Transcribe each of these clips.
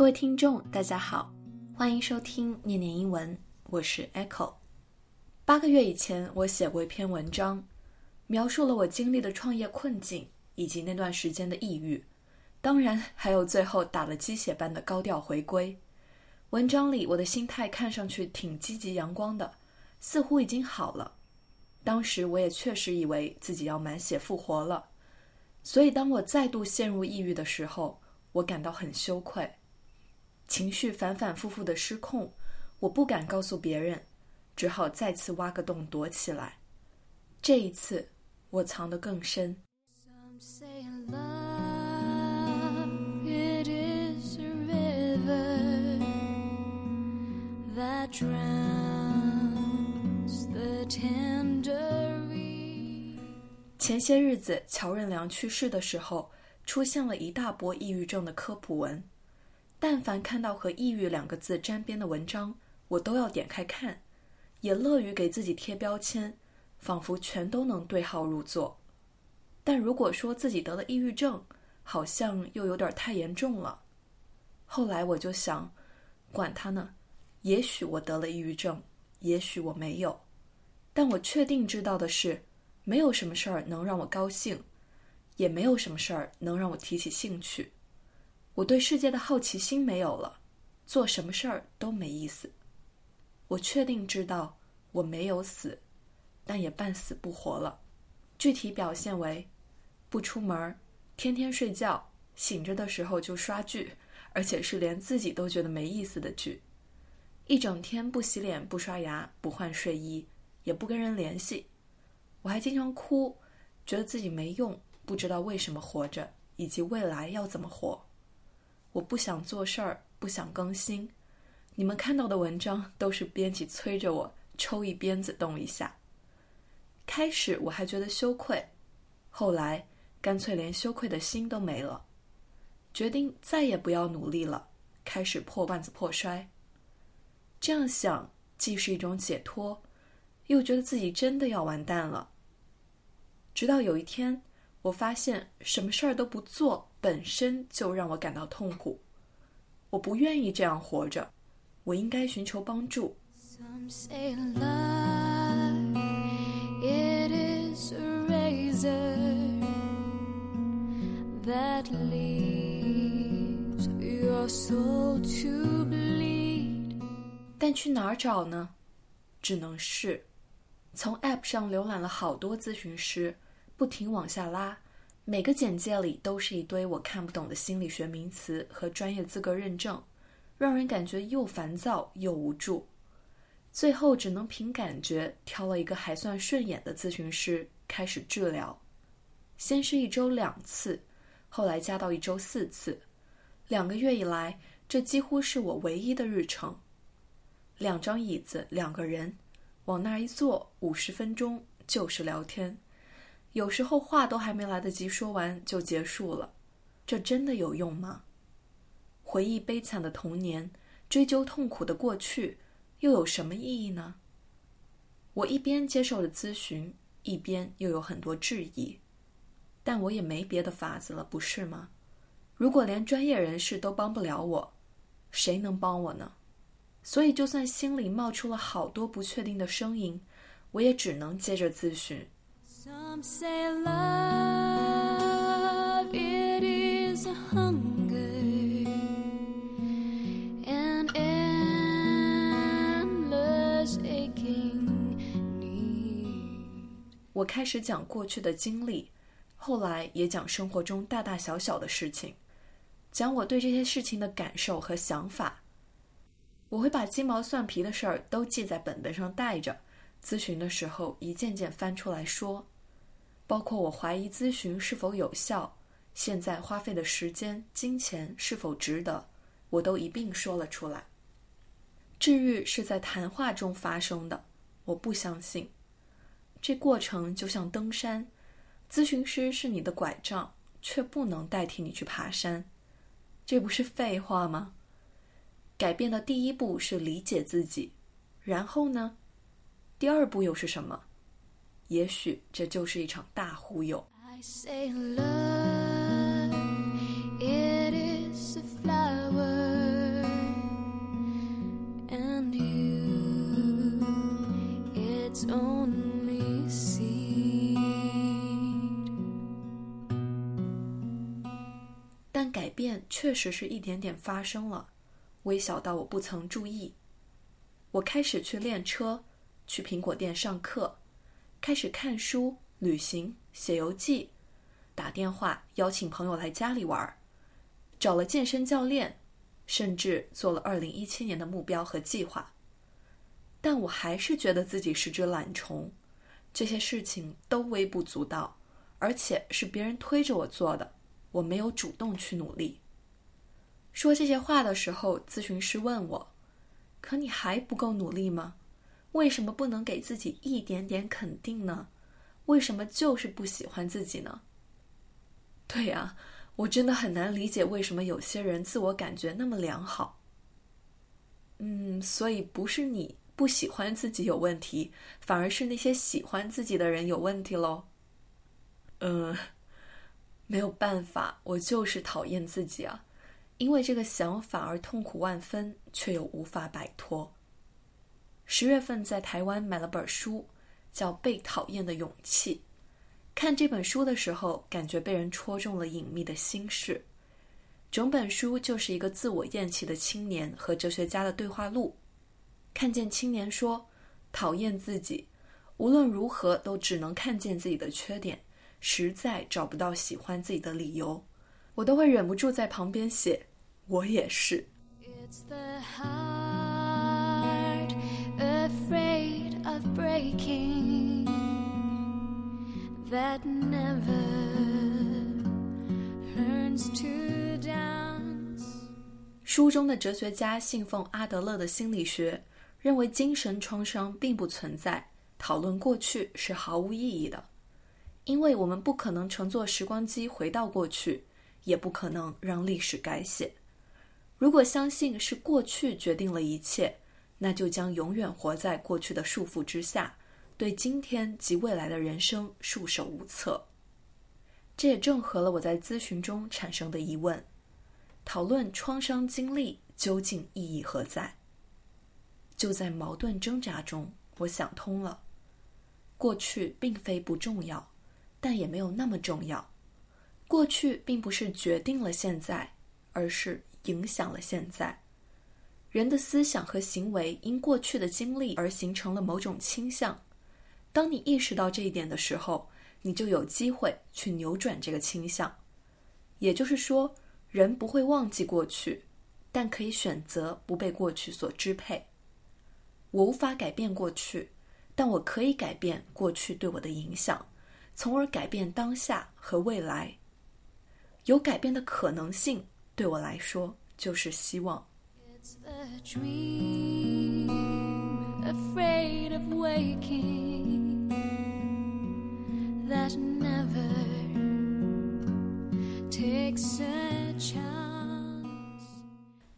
各位听众，大家好，欢迎收听念念英文，我是 Echo。八个月以前，我写过一篇文章，描述了我经历的创业困境以及那段时间的抑郁，当然还有最后打了鸡血般的高调回归。文章里我的心态看上去挺积极阳光的，似乎已经好了。当时我也确实以为自己要满血复活了，所以当我再度陷入抑郁的时候，我感到很羞愧。情绪反反复复的失控，我不敢告诉别人，只好再次挖个洞躲起来。这一次，我藏得更深。前些日子，乔任梁去世的时候，出现了一大波抑郁症的科普文。但凡看到和“抑郁”两个字沾边的文章，我都要点开看，也乐于给自己贴标签，仿佛全都能对号入座。但如果说自己得了抑郁症，好像又有点太严重了。后来我就想，管他呢，也许我得了抑郁症，也许我没有。但我确定知道的是，没有什么事儿能让我高兴，也没有什么事儿能让我提起兴趣。我对世界的好奇心没有了，做什么事儿都没意思。我确定知道我没有死，但也半死不活了。具体表现为：不出门，天天睡觉，醒着的时候就刷剧，而且是连自己都觉得没意思的剧。一整天不洗脸、不刷牙、不换睡衣，也不跟人联系。我还经常哭，觉得自己没用，不知道为什么活着，以及未来要怎么活。我不想做事儿，不想更新。你们看到的文章都是编辑催着我抽一鞭子动一下。开始我还觉得羞愧，后来干脆连羞愧的心都没了，决定再也不要努力了，开始破罐子破摔。这样想既是一种解脱，又觉得自己真的要完蛋了。直到有一天。我发现什么事儿都不做本身就让我感到痛苦，我不愿意这样活着，我应该寻求帮助。但去哪儿找呢？只能是从 App 上浏览了好多咨询师。不停往下拉，每个简介里都是一堆我看不懂的心理学名词和专业资格认证，让人感觉又烦躁又无助。最后只能凭感觉挑了一个还算顺眼的咨询师开始治疗。先是一周两次，后来加到一周四次。两个月以来，这几乎是我唯一的日程。两张椅子，两个人，往那儿一坐，五十分钟就是聊天。有时候话都还没来得及说完就结束了，这真的有用吗？回忆悲惨的童年，追究痛苦的过去，又有什么意义呢？我一边接受着咨询，一边又有很多质疑，但我也没别的法子了，不是吗？如果连专业人士都帮不了我，谁能帮我呢？所以，就算心里冒出了好多不确定的声音，我也只能接着咨询。Some say love it is hunger and endless aching me。我开始讲过去的经历，后来也讲生活中大大小小的事情，讲我对这些事情的感受和想法。我会把鸡毛蒜皮的事儿都记在本本上带着。咨询的时候，一件件翻出来说，包括我怀疑咨询是否有效，现在花费的时间、金钱是否值得，我都一并说了出来。治愈是在谈话中发生的，我不相信。这过程就像登山，咨询师是你的拐杖，却不能代替你去爬山，这不是废话吗？改变的第一步是理解自己，然后呢？第二步又是什么？也许这就是一场大忽悠。I say love, it is a flower，and you，it's only seed。但改变确实是一点点发生了，微小到我不曾注意。我开始去练车，去苹果店上课。开始看书、旅行、写游记，打电话邀请朋友来家里玩，找了健身教练，甚至做了二零一七年的目标和计划。但我还是觉得自己是只懒虫，这些事情都微不足道，而且是别人推着我做的，我没有主动去努力。说这些话的时候，咨询师问我。可你还不够努力吗？为什么不能给自己一点点肯定呢？为什么就是不喜欢自己呢？对呀，我真的很难理解为什么有些人自我感觉那么良好。嗯，所以不是你不喜欢自己有问题，反而是那些喜欢自己的人有问题喽。嗯，没有办法，我就是讨厌自己啊。因为这个想法而痛苦万分，却又无法摆脱。十月份在台湾买了本书，叫《被讨厌的勇气》。看这本书的时候，感觉被人戳中了隐秘的心事。整本书就是一个自我厌弃的青年和哲学家的对话录。看见青年说：“讨厌自己，无论如何都只能看见自己的缺点，实在找不到喜欢自己的理由。”我都会忍不住在旁边写。我也是。Afraid of breaking that never turns to dance 书中的哲学家信奉阿德勒的心理学，认为精神创伤并不存在，讨论过去是毫无意义的，因为我们不可能乘坐时光机回到过去，也不可能让历史改写。如果相信是过去决定了一切，那就将永远活在过去的束缚之下，对今天及未来的人生束手无策。这也正合了我在咨询中产生的疑问：讨论创伤经历究竟意义何在？就在矛盾挣扎中，我想通了：过去并非不重要，但也没有那么重要。过去并不是决定了现在，而是。影响了现在，人的思想和行为因过去的经历而形成了某种倾向。当你意识到这一点的时候，你就有机会去扭转这个倾向。也就是说，人不会忘记过去，但可以选择不被过去所支配。我无法改变过去，但我可以改变过去对我的影响，从而改变当下和未来。有改变的可能性。对我来说，就是希望。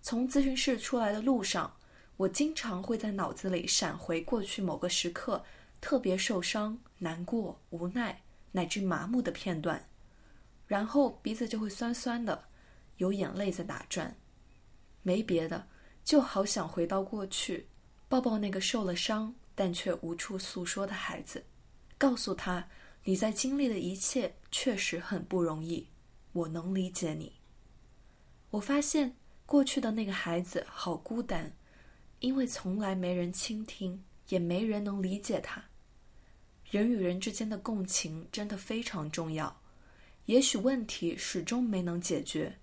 从咨询室出来的路上，我经常会在脑子里闪回过去某个时刻特别受伤、难过、无奈乃至麻木的片段，然后鼻子就会酸酸的。有眼泪在打转，没别的，就好想回到过去，抱抱那个受了伤但却无处诉说的孩子，告诉他你在经历的一切确实很不容易，我能理解你。我发现过去的那个孩子好孤单，因为从来没人倾听，也没人能理解他。人与人之间的共情真的非常重要，也许问题始终没能解决。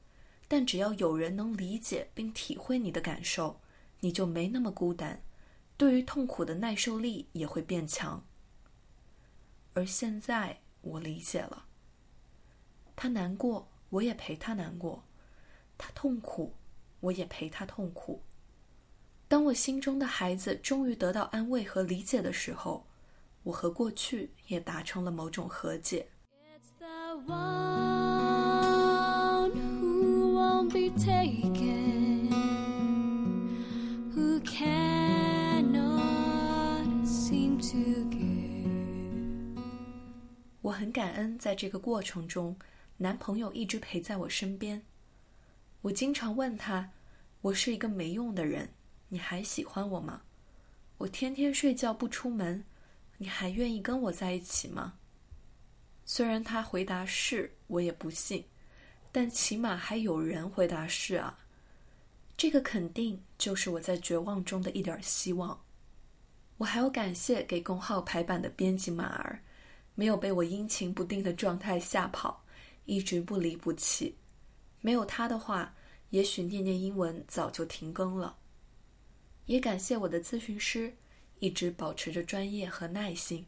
但只要有人能理解并体会你的感受，你就没那么孤单，对于痛苦的耐受力也会变强。而现在我理解了，他难过，我也陪他难过；他痛苦，我也陪他痛苦。当我心中的孩子终于得到安慰和理解的时候，我和过去也达成了某种和解。我很感恩，在这个过程中，男朋友一直陪在我身边。我经常问他：“我是一个没用的人，你还喜欢我吗？我天天睡觉不出门，你还愿意跟我在一起吗？”虽然他回答是，我也不信。但起码还有人回答是啊。这个肯定就是我在绝望中的一点希望。我还要感谢给公号排版的编辑马儿，没有被我阴晴不定的状态吓跑，一直不离不弃。没有他的话，也许念念英文早就停更了。也感谢我的咨询师，一直保持着专业和耐心，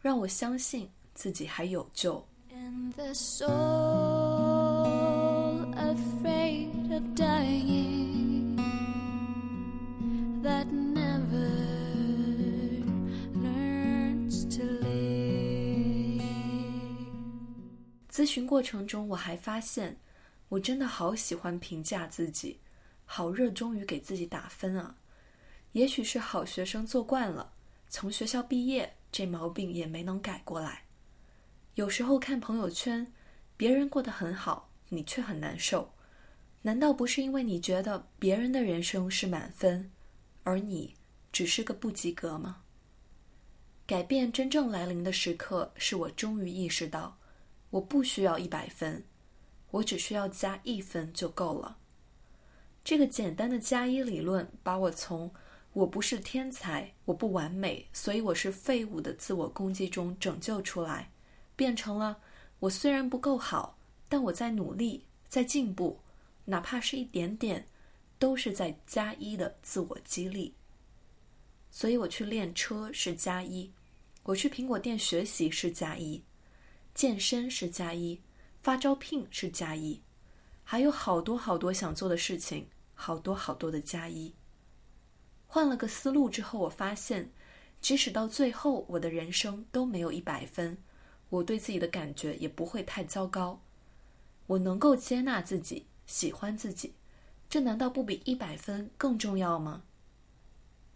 让我相信自己还有救。咨询过程中，我还发现，我真的好喜欢评价自己，好热衷于给自己打分啊。也许是好学生做惯了，从学校毕业，这毛病也没能改过来。有时候看朋友圈，别人过得很好，你却很难受，难道不是因为你觉得别人的人生是满分，而你只是个不及格吗？改变真正来临的时刻，是我终于意识到。我不需要一百分，我只需要加一分就够了。这个简单的加一理论，把我从“我不是天才，我不完美，所以我是废物”的自我攻击中拯救出来，变成了“我虽然不够好，但我在努力，在进步，哪怕是一点点，都是在加一的自我激励。”所以我去练车是加一，我去苹果店学习是加一。健身是加一，发招聘是加一，还有好多好多想做的事情，好多好多的加一。换了个思路之后，我发现，即使到最后我的人生都没有一百分，我对自己的感觉也不会太糟糕。我能够接纳自己，喜欢自己，这难道不比一百分更重要吗？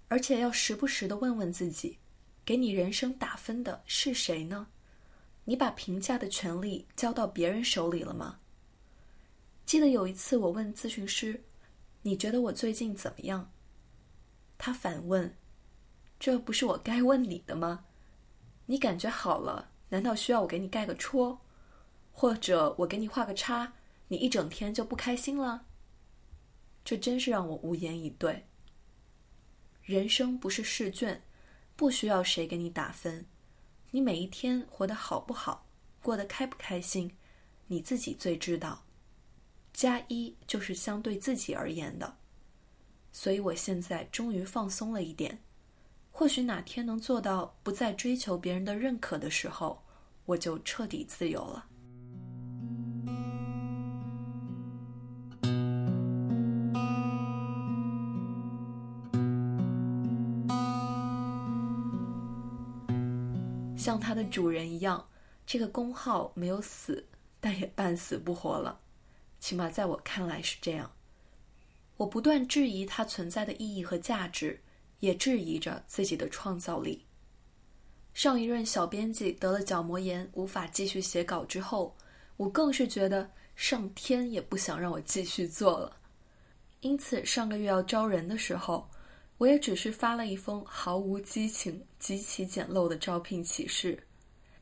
而且要时不时的问问自己，给你人生打分的是谁呢？你把评价的权利交到别人手里了吗？记得有一次，我问咨询师：“你觉得我最近怎么样？”他反问：“这不是我该问你的吗？你感觉好了，难道需要我给你盖个戳，或者我给你画个叉，你一整天就不开心了？”这真是让我无言以对。人生不是试卷，不需要谁给你打分。你每一天活得好不好，过得开不开心，你自己最知道。加一就是相对自己而言的，所以我现在终于放松了一点。或许哪天能做到不再追求别人的认可的时候，我就彻底自由了。像它的主人一样，这个工号没有死，但也半死不活了。起码在我看来是这样。我不断质疑它存在的意义和价值，也质疑着自己的创造力。上一任小编辑得了角膜炎，无法继续写稿之后，我更是觉得上天也不想让我继续做了。因此，上个月要招人的时候。我也只是发了一封毫无激情、极其简陋的招聘启事，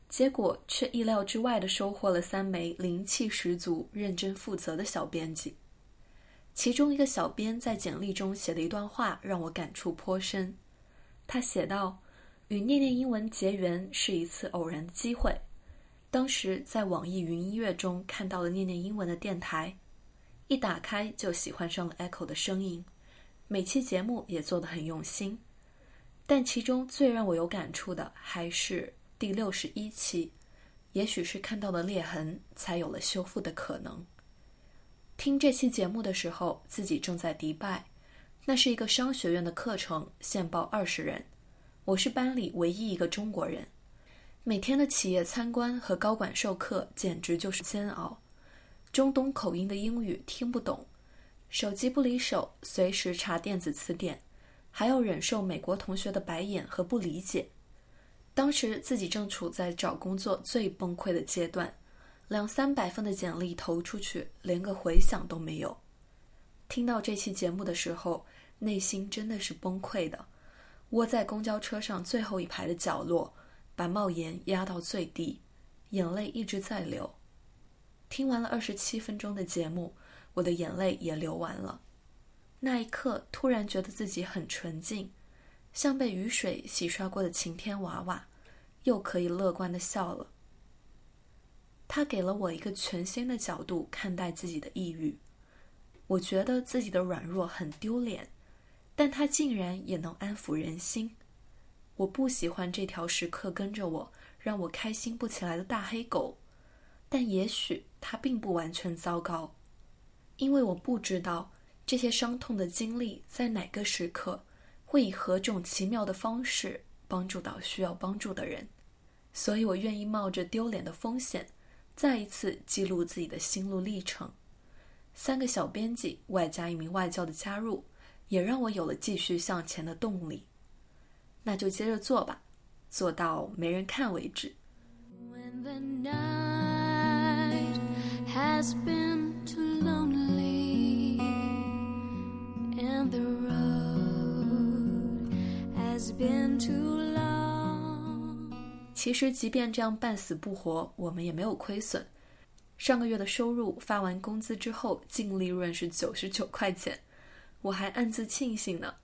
结果却意料之外的收获了三枚灵气十足、认真负责的小编辑。其中一个小编在简历中写的一段话让我感触颇深。他写道：“与念念英文结缘是一次偶然的机会，当时在网易云音乐中看到了念念英文的电台，一打开就喜欢上了 Echo 的声音。”每期节目也做得很用心，但其中最让我有感触的还是第六十一期。也许是看到了裂痕，才有了修复的可能。听这期节目的时候，自己正在迪拜，那是一个商学院的课程，限报二十人，我是班里唯一一个中国人。每天的企业参观和高管授课简直就是煎熬，中东口音的英语听不懂。手机不离手，随时查电子词典，还要忍受美国同学的白眼和不理解。当时自己正处在找工作最崩溃的阶段，两三百份的简历投出去，连个回响都没有。听到这期节目的时候，内心真的是崩溃的，窝在公交车上最后一排的角落，把帽檐压到最低，眼泪一直在流。听完了二十七分钟的节目，我的眼泪也流完了。那一刻，突然觉得自己很纯净，像被雨水洗刷过的晴天娃娃，又可以乐观的笑了。他给了我一个全新的角度看待自己的抑郁。我觉得自己的软弱很丢脸，但他竟然也能安抚人心。我不喜欢这条时刻跟着我，让我开心不起来的大黑狗，但也许它并不完全糟糕，因为我不知道这些伤痛的经历在哪个时刻会以何种奇妙的方式帮助到需要帮助的人，所以我愿意冒着丢脸的风险，再一次记录自己的心路历程。三个小编辑外加一名外教的加入，也让我有了继续向前的动力。那就接着做吧，做到没人看为止。其实，即便这样半死不活，我们也没有亏损。上个月的收入发完工资之后，净利润是九十九块钱，我还暗自庆幸呢。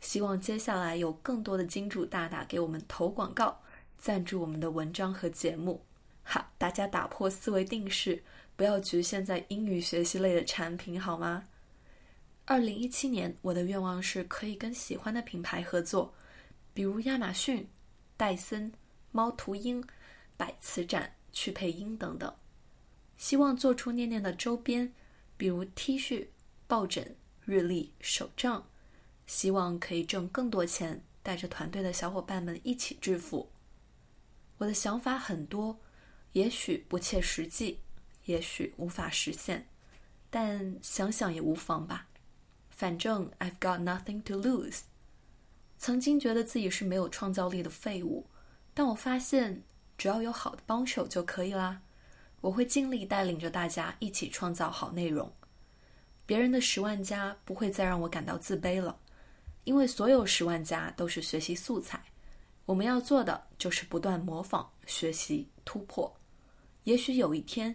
希望接下来有更多的金主大大给我们投广告，赞助我们的文章和节目。哈，大家打破思维定式，不要局限在英语学习类的产品，好吗？二零一七年，我的愿望是可以跟喜欢的品牌合作，比如亚马逊、戴森、猫头鹰、百词斩、去配音等等。希望做出念念的周边，比如 T 恤、抱枕、日历、手账。希望可以挣更多钱，带着团队的小伙伴们一起致富。我的想法很多，也许不切实际，也许无法实现，但想想也无妨吧。反正 I've got nothing to lose。曾经觉得自己是没有创造力的废物，但我发现只要有好的帮手就可以啦。我会尽力带领着大家一起创造好内容。别人的十万加不会再让我感到自卑了。因为所有十万加都是学习素材，我们要做的就是不断模仿、学习、突破。也许有一天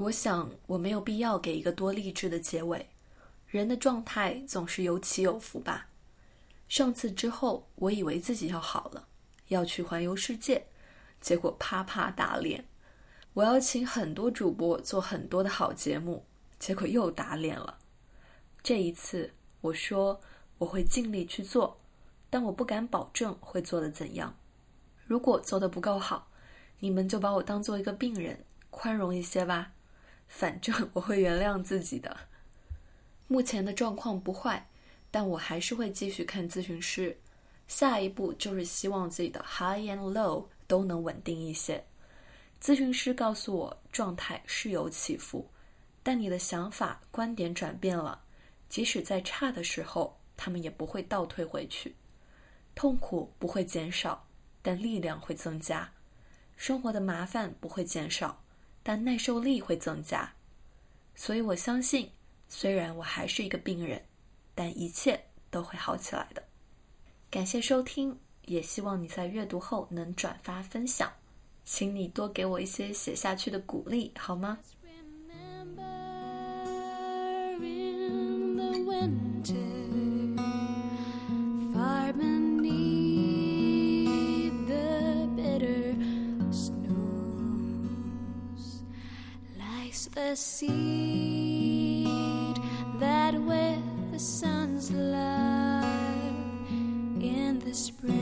我想，我没有必要给一个多励志的结尾。人的状态总是有起有伏吧。上次之后，我以为自己要好了，要去环游世界，结果啪啪打脸。我要请很多主播做很多的好节目，结果又打脸了。这一次，我说我会尽力去做，但我不敢保证会做的怎样。如果做的不够好，你们就把我当做一个病人，宽容一些吧。反正我会原谅自己的。目前的状况不坏，但我还是会继续看咨询师。下一步就是希望自己的 high and low 都能稳定一些。咨询师告诉我，状态是有起伏，但你的想法、观点转变了，即使在差的时候，他们也不会倒退回去。痛苦不会减少，但力量会增加。生活的麻烦不会减少。但耐受力会增加，所以我相信，虽然我还是一个病人，但一切都会好起来的。感谢收听，也希望你在阅读后能转发分享，请你多给我一些写下去的鼓励，好吗？the seed that with the sun's love in the spring